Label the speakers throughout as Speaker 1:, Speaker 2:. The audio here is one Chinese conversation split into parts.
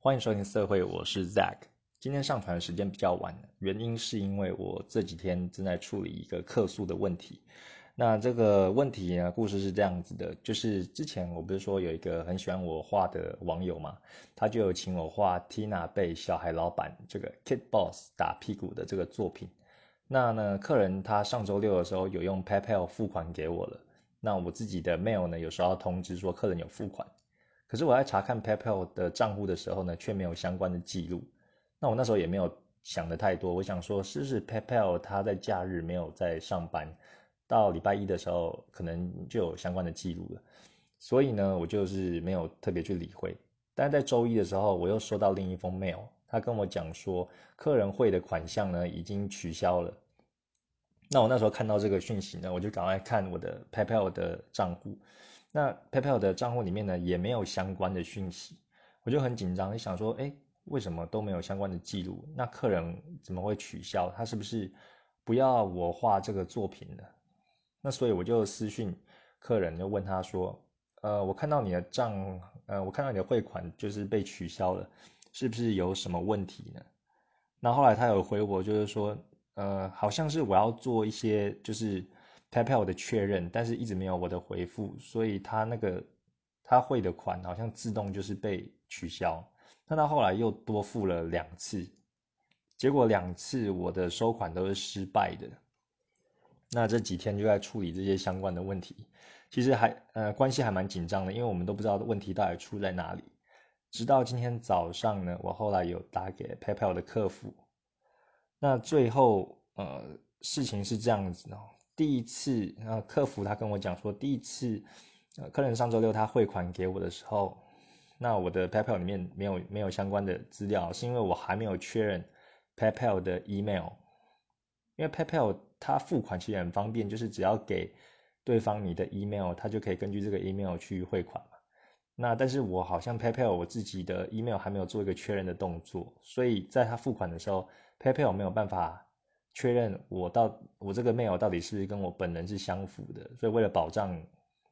Speaker 1: 欢迎收听社会，我是 Zack。今天上传的时间比较晚，原因是因为我这几天正在处理一个客诉的问题。那这个问题呢，故事是这样子的，就是之前我不是说有一个很喜欢我画的网友嘛，他就有请我画 Tina 被小孩老板这个 Kid Boss 打屁股的这个作品。那呢，客人他上周六的时候有用 PayPal 付款给我了。那我自己的 mail 呢，有时候通知说客人有付款。可是我在查看 PayPal 的账户的时候呢，却没有相关的记录。那我那时候也没有想的太多，我想说是不是 PayPal 它在假日没有在上班，到礼拜一的时候可能就有相关的记录了。所以呢，我就是没有特别去理会。但是在周一的时候，我又收到另一封 mail，他跟我讲说，客人汇的款项呢已经取消了。那我那时候看到这个讯息呢，我就赶快看我的 PayPal 的账户。那 PayPal 的账户里面呢，也没有相关的讯息，我就很紧张，就想说，哎，为什么都没有相关的记录？那客人怎么会取消？他是不是不要我画这个作品呢？那所以我就私讯客人，就问他说，呃，我看到你的账，呃，我看到你的汇款就是被取消了，是不是有什么问题呢？那后来他有回我，就是说，呃，好像是我要做一些，就是。PayPal 的确认，但是一直没有我的回复，所以他那个他汇的款好像自动就是被取消。那他后来又多付了两次，结果两次我的收款都是失败的。那这几天就在处理这些相关的问题，其实还呃关系还蛮紧张的，因为我们都不知道问题到底出在哪里。直到今天早上呢，我后来有打给 PayPal 的客服，那最后呃事情是这样子哦。第一次，呃，客服他跟我讲说，第一次，呃，客人上周六他汇款给我的时候，那我的 PayPal 里面没有没有相关的资料，是因为我还没有确认 PayPal 的 email，因为 PayPal 它付款其实很方便，就是只要给对方你的 email，他就可以根据这个 email 去汇款嘛。那但是我好像 PayPal 我自己的 email 还没有做一个确认的动作，所以在他付款的时候，PayPal 没有办法。确认我到我这个 mail 到底是不是跟我本人是相符的，所以为了保障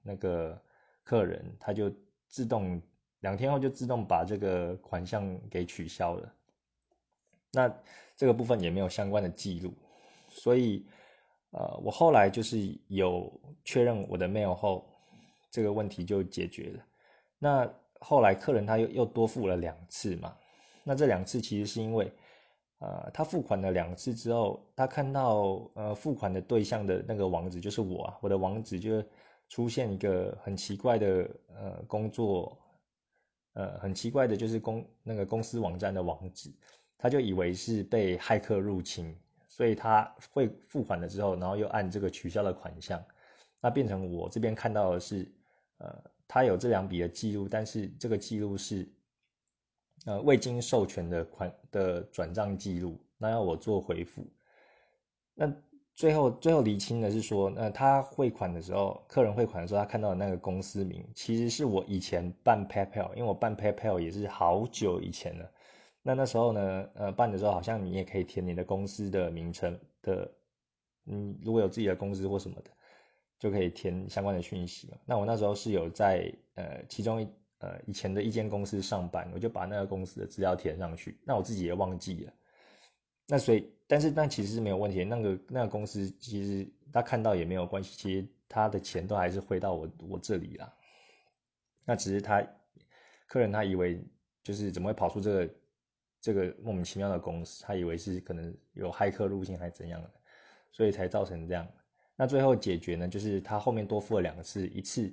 Speaker 1: 那个客人，他就自动两天后就自动把这个款项给取消了。那这个部分也没有相关的记录，所以呃，我后来就是有确认我的 mail 后，这个问题就解决了。那后来客人他又又多付了两次嘛，那这两次其实是因为。呃，他付款了两次之后，他看到呃付款的对象的那个网址就是我啊，我的网址就出现一个很奇怪的呃工作，呃很奇怪的就是公那个公司网站的网址，他就以为是被骇客入侵，所以他会付款了之后，然后又按这个取消的款项，那变成我这边看到的是，呃他有这两笔的记录，但是这个记录是。呃，未经授权的款的转账记录，那要我做回复。那最后最后厘清的是说，那他汇款的时候，客人汇款的时候，他看到的那个公司名，其实是我以前办 PayPal，因为我办 PayPal 也是好久以前了。那那时候呢，呃，办的时候好像你也可以填你的公司的名称的，嗯，如果有自己的公司或什么的，就可以填相关的讯息嘛。那我那时候是有在呃其中一。呃，以前的一间公司上班，我就把那个公司的资料填上去。那我自己也忘记了。那所以，但是那其实是没有问题。那个那个公司其实他看到也没有关系，其实他的钱都还是汇到我我这里了。那只是他客人他以为就是怎么会跑出这个这个莫名其妙的公司？他以为是可能有骇客入侵还是怎样的，所以才造成这样。那最后解决呢，就是他后面多付了两次，一次。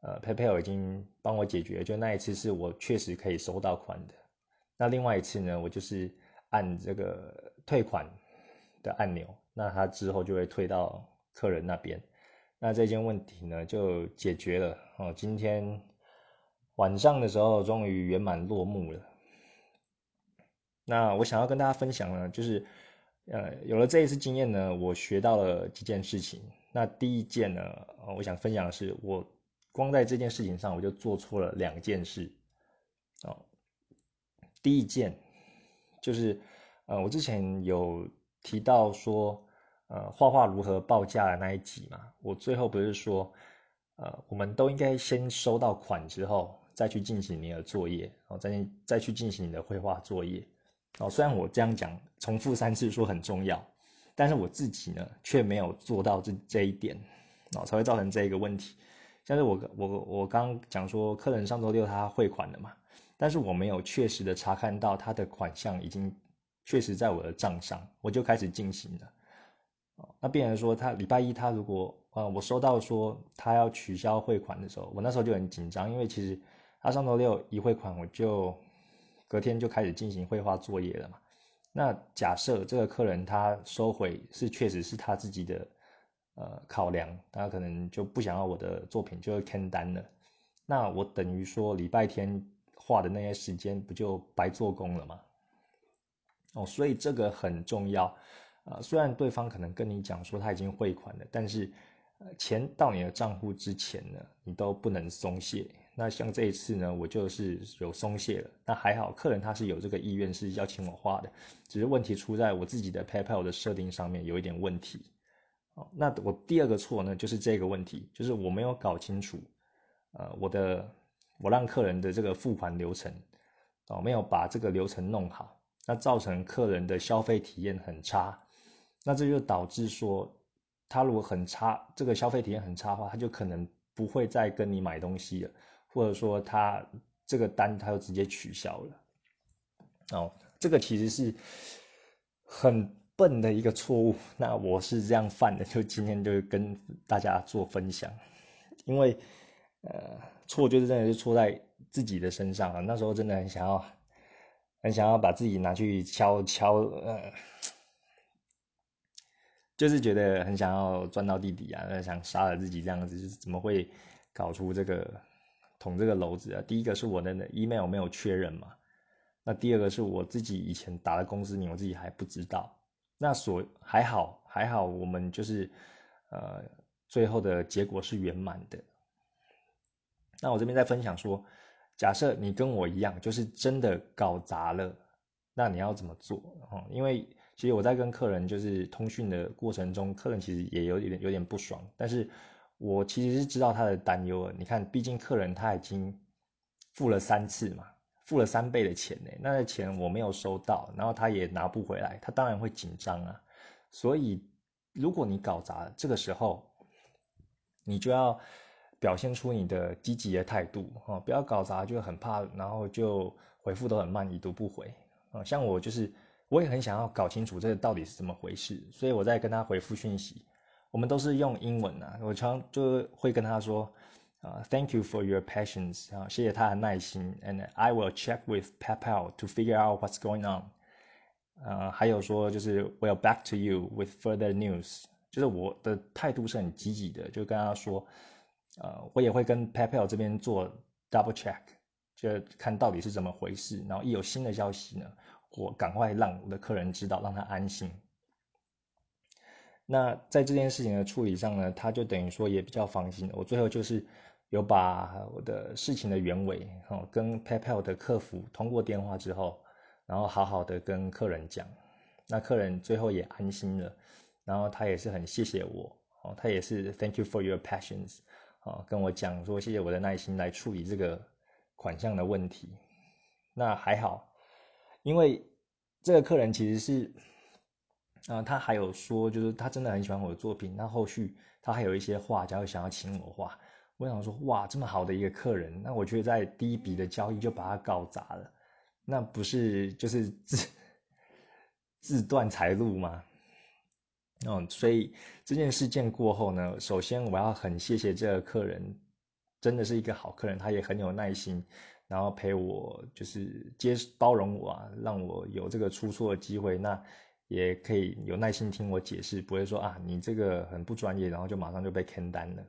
Speaker 1: 呃，PayPal 已经帮我解决，就那一次是我确实可以收到款的。那另外一次呢，我就是按这个退款的按钮，那它之后就会退到客人那边。那这件问题呢就解决了哦。今天晚上的时候终于圆满落幕了。那我想要跟大家分享呢，就是呃，有了这一次经验呢，我学到了几件事情。那第一件呢，我想分享的是我。光在这件事情上，我就做错了两件事，哦，第一件就是，呃，我之前有提到说，呃，画画如何报价的那一集嘛，我最后不是说，呃，我们都应该先收到款之后，再去进行你的作业，然后再再去进行你的绘画作业。哦，虽然我这样讲重复三次说很重要，但是我自己呢却没有做到这这一点，哦，才会造成这一个问题。像是我我我刚讲说，客人上周六他汇款了嘛，但是我没有确实的查看到他的款项已经确实在我的账上，我就开始进行了。那病人说他礼拜一他如果啊，我收到说他要取消汇款的时候，我那时候就很紧张，因为其实他上周六一汇款，我就。隔天就开始进行绘画作业了嘛？那假设这个客人他收回是确实是他自己的呃考量，他可能就不想要我的作品，就会签单了。那我等于说礼拜天画的那些时间不就白做工了吗？哦，所以这个很重要。呃，虽然对方可能跟你讲说他已经汇款了，但是钱到你的账户之前呢，你都不能松懈。那像这一次呢，我就是有松懈了。那还好，客人他是有这个意愿是邀请我画的，只是问题出在我自己的 PayPal 的设定上面有一点问题。哦，那我第二个错呢，就是这个问题，就是我没有搞清楚，呃，我的我让客人的这个付款流程，哦，没有把这个流程弄好，那造成客人的消费体验很差。那这就导致说，他如果很差，这个消费体验很差的话，他就可能不会再跟你买东西了。或者说他这个单他就直接取消了，哦，这个其实是很笨的一个错误。那我是这样犯的，就今天就跟大家做分享。因为呃，错就是真的是错在自己的身上啊。那时候真的很想要，很想要把自己拿去敲敲，呃，就是觉得很想要钻到地底啊，想杀了自己这样子，就是怎么会搞出这个？捅这个篓子啊！第一个是我的 email 没有确认嘛，那第二个是我自己以前打的公司名，我自己还不知道。那所还好还好，我们就是呃最后的结果是圆满的。那我这边在分享说，假设你跟我一样，就是真的搞砸了，那你要怎么做？哦，因为其实我在跟客人就是通讯的过程中，客人其实也有点有点不爽，但是。我其实是知道他的担忧。你看，毕竟客人他已经付了三次嘛，付了三倍的钱呢，那钱我没有收到，然后他也拿不回来，他当然会紧张啊。所以，如果你搞砸了，这个时候你就要表现出你的积极的态度哦，不要搞砸就很怕，然后就回复都很慢，已读不回啊。像我就是，我也很想要搞清楚这个到底是怎么回事，所以我在跟他回复讯息。我们都是用英文啊，我常就会跟他说，啊，Thank you for your patience，啊，谢谢他的耐心，and I will check with PayPal to figure out what's going on，呃，还有说就是 We'll back to you with further news，就是我的态度是很积极的，就跟他说，呃，我也会跟 PayPal 这边做 double check，就看到底是怎么回事，然后一有新的消息呢，我赶快让我的客人知道，让他安心。那在这件事情的处理上呢，他就等于说也比较放心。我最后就是有把我的事情的原委，哦，跟 PayPal 的客服通过电话之后，然后好好的跟客人讲，那客人最后也安心了，然后他也是很谢谢我，哦，他也是 Thank you for your patience，哦，跟我讲说谢谢我的耐心来处理这个款项的问题。那还好，因为这个客人其实是。啊，他还有说，就是他真的很喜欢我的作品。那后续他还有一些画家会想要请我画。我想说，哇，这么好的一个客人，那我却在第一笔的交易就把他搞砸了，那不是就是自自断财路吗？嗯，所以这件事件过后呢，首先我要很谢谢这个客人，真的是一个好客人，他也很有耐心，然后陪我就是接包容我啊，让我有这个出错的机会。那也可以有耐心听我解释，不会说啊你这个很不专业，然后就马上就被坑单了。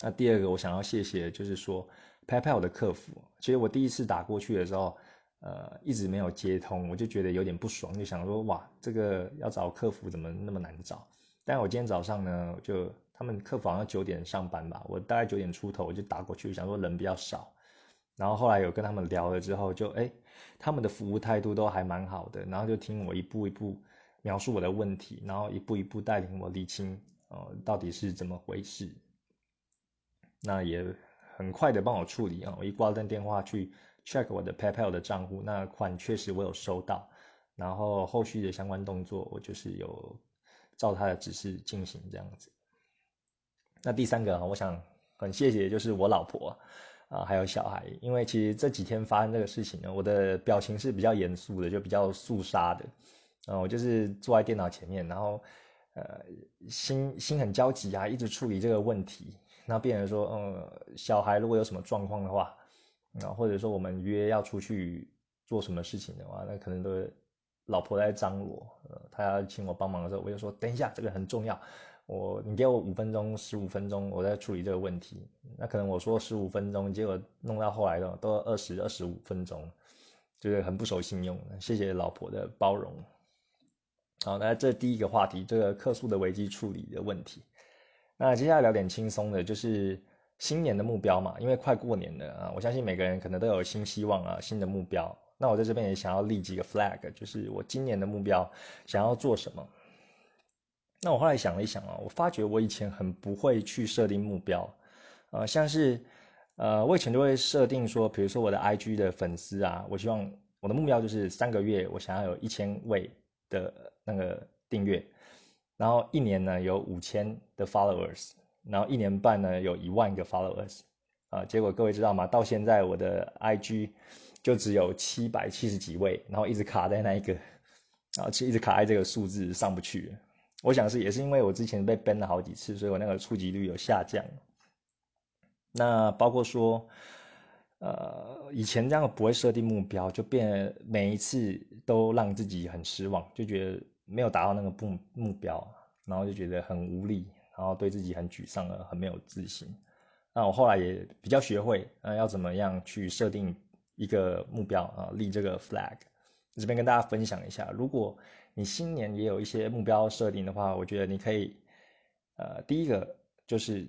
Speaker 1: 那第二个我想要谢谢，就是说 PayPal 的客服，其实我第一次打过去的时候，呃，一直没有接通，我就觉得有点不爽，就想说哇，这个要找客服怎么那么难找？但我今天早上呢，就他们客服好像九点上班吧，我大概九点出头我就打过去，想说人比较少。然后后来有跟他们聊了之后，就哎，他们的服务态度都还蛮好的，然后就听我一步一步描述我的问题，然后一步一步带领我理清，呃，到底是怎么回事。那也很快的帮我处理啊，我一挂断电话去 check 我的 PayPal 的账户，那款确实我有收到，然后后续的相关动作我就是有照他的指示进行这样子。那第三个啊，我想很谢谢就是我老婆，啊还有小孩，因为其实这几天发生这个事情呢，我的表情是比较严肃的，就比较肃杀的，啊，我就是坐在电脑前面，然后呃心心很焦急啊，一直处理这个问题。那病人说，嗯，小孩如果有什么状况的话，啊，或者说我们约要出去做什么事情的话，那可能都老婆在张罗，呃，他要请我帮忙的时候，我就说等一下，这个很重要，我你给我五分钟、十五分钟，我在处理这个问题。那可能我说十五分钟，结果弄到后来的都二十二十五分钟，就是很不守信用。谢谢老婆的包容。好，那这第一个话题，这个客诉的危机处理的问题。那接下来聊点轻松的，就是新年的目标嘛，因为快过年了啊，我相信每个人可能都有新希望啊，新的目标。那我在这边也想要立几个 flag，就是我今年的目标想要做什么。那我后来想了一想啊，我发觉我以前很不会去设定目标，呃，像是呃，我以前就会设定说，比如说我的 IG 的粉丝啊，我希望我的目标就是三个月我想要有一千位的那个订阅。然后一年呢有五千的 followers，然后一年半呢有一万个 followers，啊，结果各位知道吗？到现在我的 IG 就只有七百七十几位，然后一直卡在那一个，啊，就一直卡在这个数字上不去。我想是也是因为我之前被 ban 了好几次，所以我那个触及率有下降。那包括说，呃，以前这样不会设定目标，就变每一次都让自己很失望，就觉得。没有达到那个目目标，然后就觉得很无力，然后对自己很沮丧了，很没有自信。那我后来也比较学会，呃，要怎么样去设定一个目标啊，立这个 flag。这边跟大家分享一下，如果你新年也有一些目标设定的话，我觉得你可以，呃，第一个就是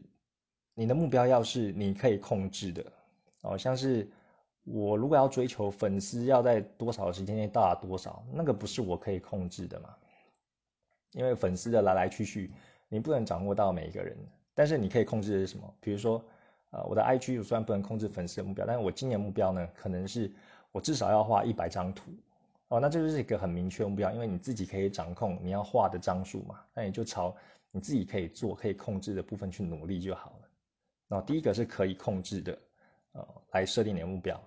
Speaker 1: 你的目标要是你可以控制的，哦，像是。我如果要追求粉丝要在多少时间内到达多少，那个不是我可以控制的嘛？因为粉丝的来来去去，你不能掌握到每一个人。但是你可以控制的是什么？比如说，呃，我的 IG 虽然不能控制粉丝的目标，但是我今年目标呢，可能是我至少要画一百张图哦，那这就是一个很明确目标，因为你自己可以掌控你要画的张数嘛，那你就朝你自己可以做、可以控制的部分去努力就好了。那第一个是可以控制的，呃，来设定你的目标。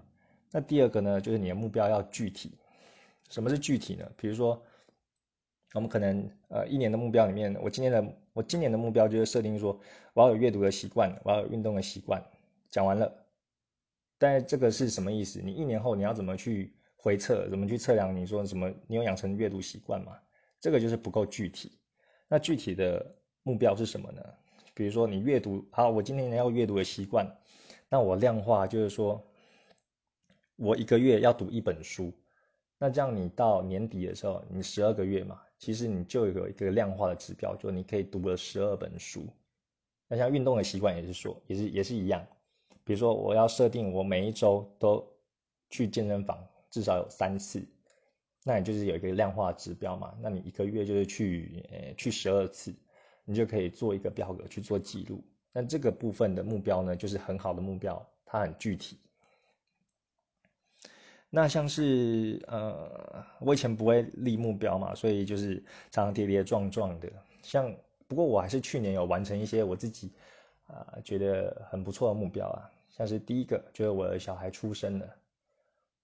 Speaker 1: 那第二个呢，就是你的目标要具体。什么是具体呢？比如说，我们可能呃一年的目标里面，我今年的我今年的目标就是设定说，我要有阅读的习惯，我要有运动的习惯。讲完了，但这个是什么意思？你一年后你要怎么去回测？怎么去测量？你说什么？你有养成阅读习惯吗？这个就是不够具体。那具体的目标是什么呢？比如说你阅读，好，我今年要阅读的习惯，那我量化就是说。我一个月要读一本书，那这样你到年底的时候，你十二个月嘛，其实你就有一个量化的指标，就你可以读了十二本书。那像运动的习惯也是说，也是也是一样，比如说我要设定我每一周都去健身房至少有三次，那你就是有一个量化指标嘛，那你一个月就是去呃去十二次，你就可以做一个表格去做记录。那这个部分的目标呢，就是很好的目标，它很具体。那像是呃，我以前不会立目标嘛，所以就是常常跌跌撞撞的。像不过我还是去年有完成一些我自己啊觉得很不错的目标啊，像是第一个就是我的小孩出生了，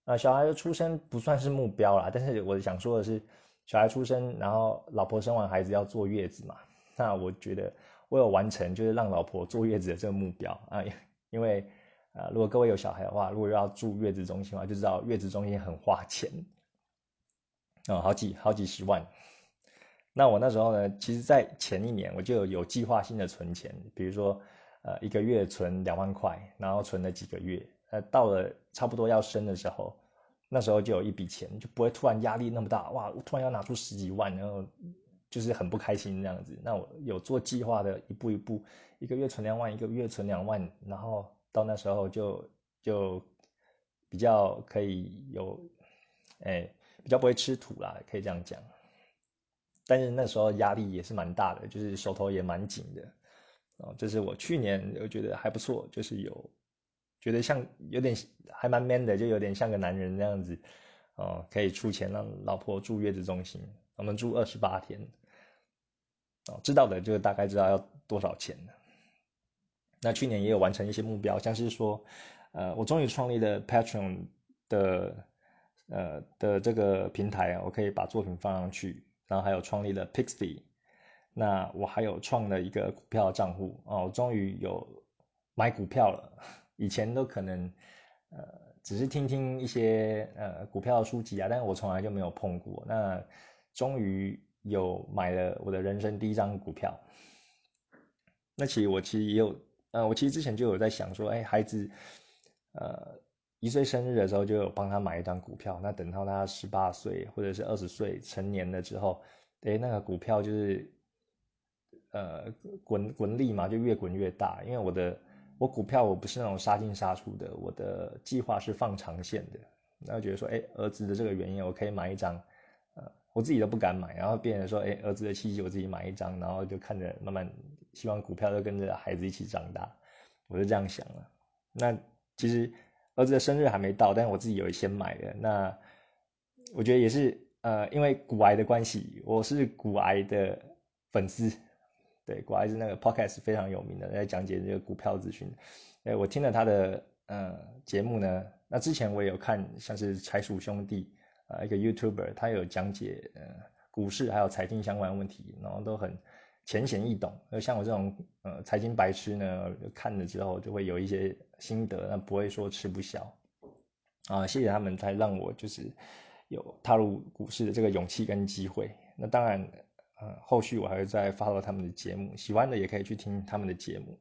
Speaker 1: 啊小孩的出生不算是目标啦，但是我想说的是，小孩出生，然后老婆生完孩子要坐月子嘛，那我觉得我有完成就是让老婆坐月子的这个目标啊，因为。啊，如果各位有小孩的话，如果要住月子中心的话，就知道月子中心很花钱，哦，好几好几十万。那我那时候呢，其实，在前一年我就有计划性的存钱，比如说，呃，一个月存两万块，然后存了几个月，呃，到了差不多要生的时候，那时候就有一笔钱，就不会突然压力那么大，哇，突然要拿出十几万，然后就是很不开心这样子。那我有做计划的，一步一步，一个月存两万，一个月存两万，然后。到那时候就就比较可以有，哎，比较不会吃土啦，可以这样讲。但是那时候压力也是蛮大的，就是手头也蛮紧的。哦，这是我去年我觉得还不错，就是有觉得像有点还蛮 man 的，就有点像个男人那样子，哦，可以出钱让老婆住月子中心，我们住二十八天，哦，知道的就大概知道要多少钱那去年也有完成一些目标，像是说，呃，我终于创立了 Patron 的，呃的这个平台啊，我可以把作品放上去，然后还有创立了 Pixie，那我还有创了一个股票账户哦，我终于有买股票了。以前都可能，呃，只是听听一些呃股票书籍啊，但是我从来就没有碰过。那终于有买了我的人生第一张股票。那其实我其实也有，呃，我其实之前就有在想说，哎，孩子，呃，一岁生日的时候就有帮他买一张股票。那等到他十八岁或者是二十岁成年了之后，哎，那个股票就是，呃，滚滚利嘛，就越滚越大。因为我的。我股票我不是那种杀进杀出的，我的计划是放长线的。然后觉得说，哎，儿子的这个原因，我可以买一张，呃，我自己都不敢买，然后变成说，哎，儿子的契机我自己买一张，然后就看着慢慢，希望股票都跟着孩子一起长大，我就这样想了。那其实儿子的生日还没到，但是我自己有先买的。那我觉得也是，呃，因为股癌的关系，我是股癌的粉丝。对，果然是那个 podcast 非常有名的，在讲解这个股票资讯。哎，我听了他的呃节目呢，那之前我也有看，像是财鼠兄弟啊，一个 YouTuber，他有讲解呃股市还有财经相关问题，然后都很浅显易懂。而像我这种呃财经白痴呢，看了之后就会有一些心得，那不会说吃不消啊。谢谢他们才让我就是有踏入股市的这个勇气跟机会。那当然。嗯，后续我还会再发到他们的节目，喜欢的也可以去听他们的节目。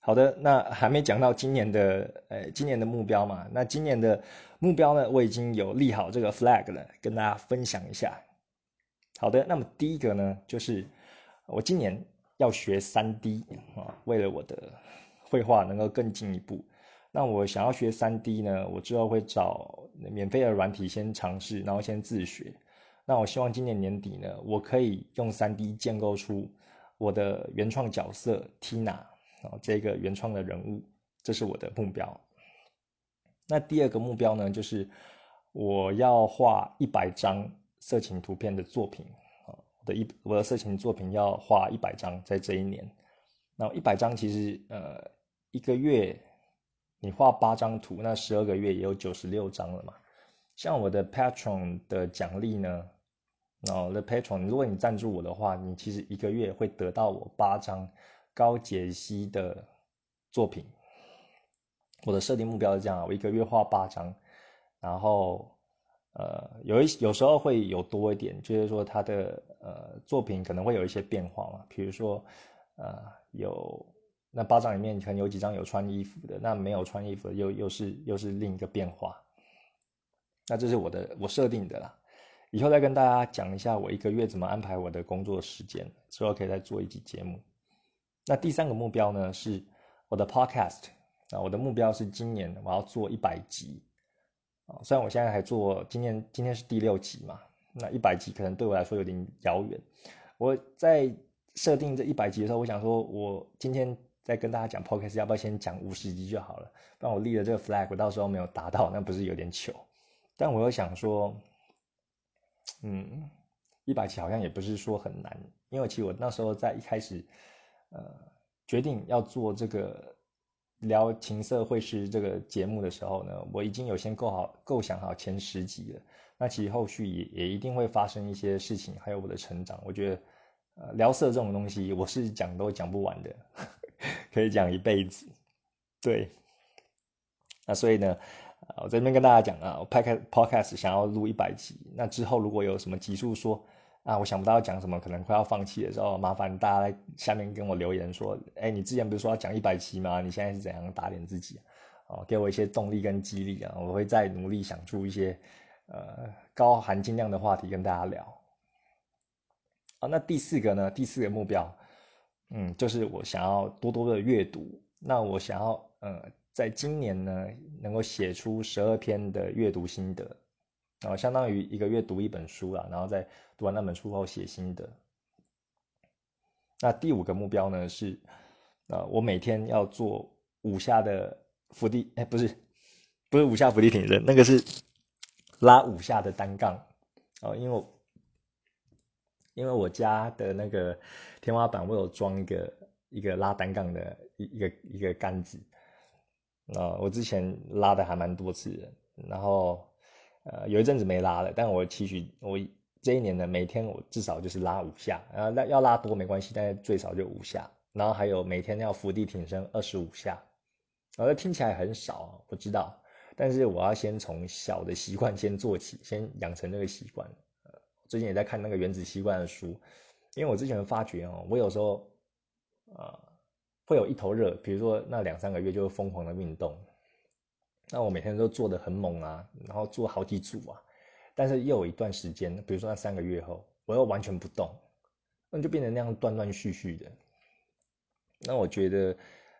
Speaker 1: 好的，那还没讲到今年的，呃，今年的目标嘛？那今年的目标呢，我已经有立好这个 flag 了，跟大家分享一下。好的，那么第一个呢，就是我今年要学三 D 啊，为了我的绘画能够更进一步，那我想要学三 D 呢，我之后会找免费的软体先尝试，然后先自学。那我希望今年年底呢，我可以用三 D 建构出我的原创角色 Tina 啊，这个原创的人物，这是我的目标。那第二个目标呢，就是我要画一百张色情图片的作品啊，我的一我的色情作品要画一百张，在这一年。那一百张其实呃一个月你画八张图，那十二个月也有九十六张了嘛。像我的 Patron 的奖励呢？然后 The Patron，如果你赞助我的话，你其实一个月会得到我八张高解析的作品。我的设定目标是这样，我一个月画八张，然后呃有一有时候会有多一点，就是说他的呃作品可能会有一些变化嘛，比如说呃有那八张里面可能有几张有穿衣服的，那没有穿衣服的又又是又是另一个变化。那这是我的我设定的啦。以后再跟大家讲一下我一个月怎么安排我的工作时间，之后可以再做一集节目。那第三个目标呢是我的 podcast 啊，我的目标是今年我要做一百集啊，虽然我现在还做，今年今天是第六集嘛，那一百集可能对我来说有点遥远。我在设定这一百集的时候，我想说我今天在跟大家讲 podcast，要不要先讲五十集就好了？不然我立了这个 flag，我到时候没有达到，那不是有点糗？但我又想说。嗯，一百期好像也不是说很难，因为其实我那时候在一开始，呃，决定要做这个聊情色会师这个节目的时候呢，我已经有先构好构想好前十集了。那其实后续也也一定会发生一些事情，还有我的成长。我觉得，呃，聊色这种东西，我是讲都讲不完的，可以讲一辈子。对，那所以呢？我这边跟大家讲啊，我拍开 podcast 想要录一百集，那之后如果有什么集数说啊，我想不到要讲什么，可能快要放弃的时候，麻烦大家在下面跟我留言说，哎，你之前不是说要讲一百集吗？你现在是怎样打脸自己？哦，给我一些动力跟激励啊，我会再努力想出一些呃高含金量的话题跟大家聊。啊，那第四个呢？第四个目标，嗯，就是我想要多多的阅读，那我想要呃。在今年呢，能够写出十二篇的阅读心得，啊，相当于一个月读一本书了，然后在读完那本书后写心得。那第五个目标呢是，呃，我每天要做五下的伏地，哎，不是，不是五下伏地挺身，那个是拉五下的单杠哦，因为我因为我家的那个天花板我有装一个一个拉单杠的一一个一个杆子啊，我之前拉的还蛮多次的，然后呃有一阵子没拉了，但我期许我这一年呢，每天我至少就是拉五下，然后拉要拉多没关系，但是最少就五下，然后还有每天要伏地挺身二十五下，呃听起来很少，我知道，但是我要先从小的习惯先做起，先养成那个习惯。最近也在看那个原子习惯的书，因为我之前发觉哦，我有时候，呃，会有一头热，比如说那两三个月就疯狂的运动，那我每天都做的很猛啊，然后做好几组啊，但是又有一段时间，比如说那三个月后，我又完全不动，那就变成那样断断续续的。那我觉得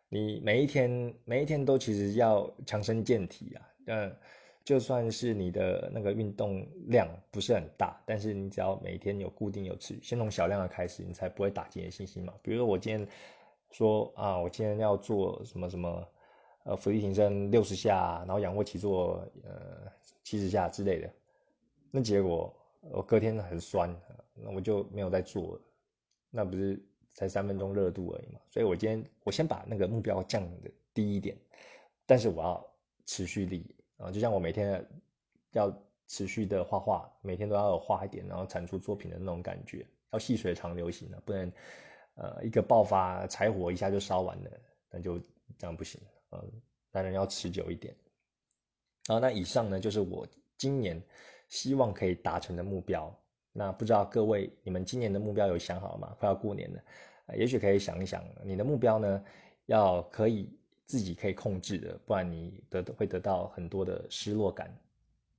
Speaker 1: 你每一天每一天都其实要强身健体啊，嗯。就算是你的那个运动量不是很大，但是你只要每天有固定有持续，先从小量的开始，你才不会打击你的信心嘛。比如说我今天说啊，我今天要做什么什么，呃，俯卧撑六十下，然后仰卧起坐呃七十下之类的，那结果我隔天很酸，那我就没有再做了，那不是才三分钟热度而已嘛。所以我今天我先把那个目标降的低一点，但是我要持续力。啊，就像我每天要持续的画画，每天都要有画一点，然后产出作品的那种感觉，要细水长流型的，不能呃一个爆发柴火一下就烧完了，那就这样不行。嗯，当然要持久一点。好，那以上呢就是我今年希望可以达成的目标。那不知道各位你们今年的目标有想好吗？快要过年了，也许可以想一想你的目标呢，要可以。自己可以控制的，不然你得会得到很多的失落感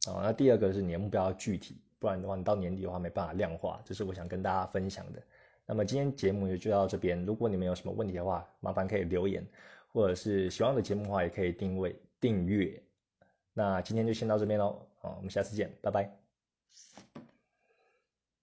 Speaker 1: 啊。那第二个是你的目标要具体，不然的话你到年底的话没办法量化。这是我想跟大家分享的。那么今天节目就到这边。如果你们有什么问题的话，麻烦可以留言，或者是喜欢我的节目的话，也可以定位订阅。那今天就先到这边喽，好，我们下次见，拜拜。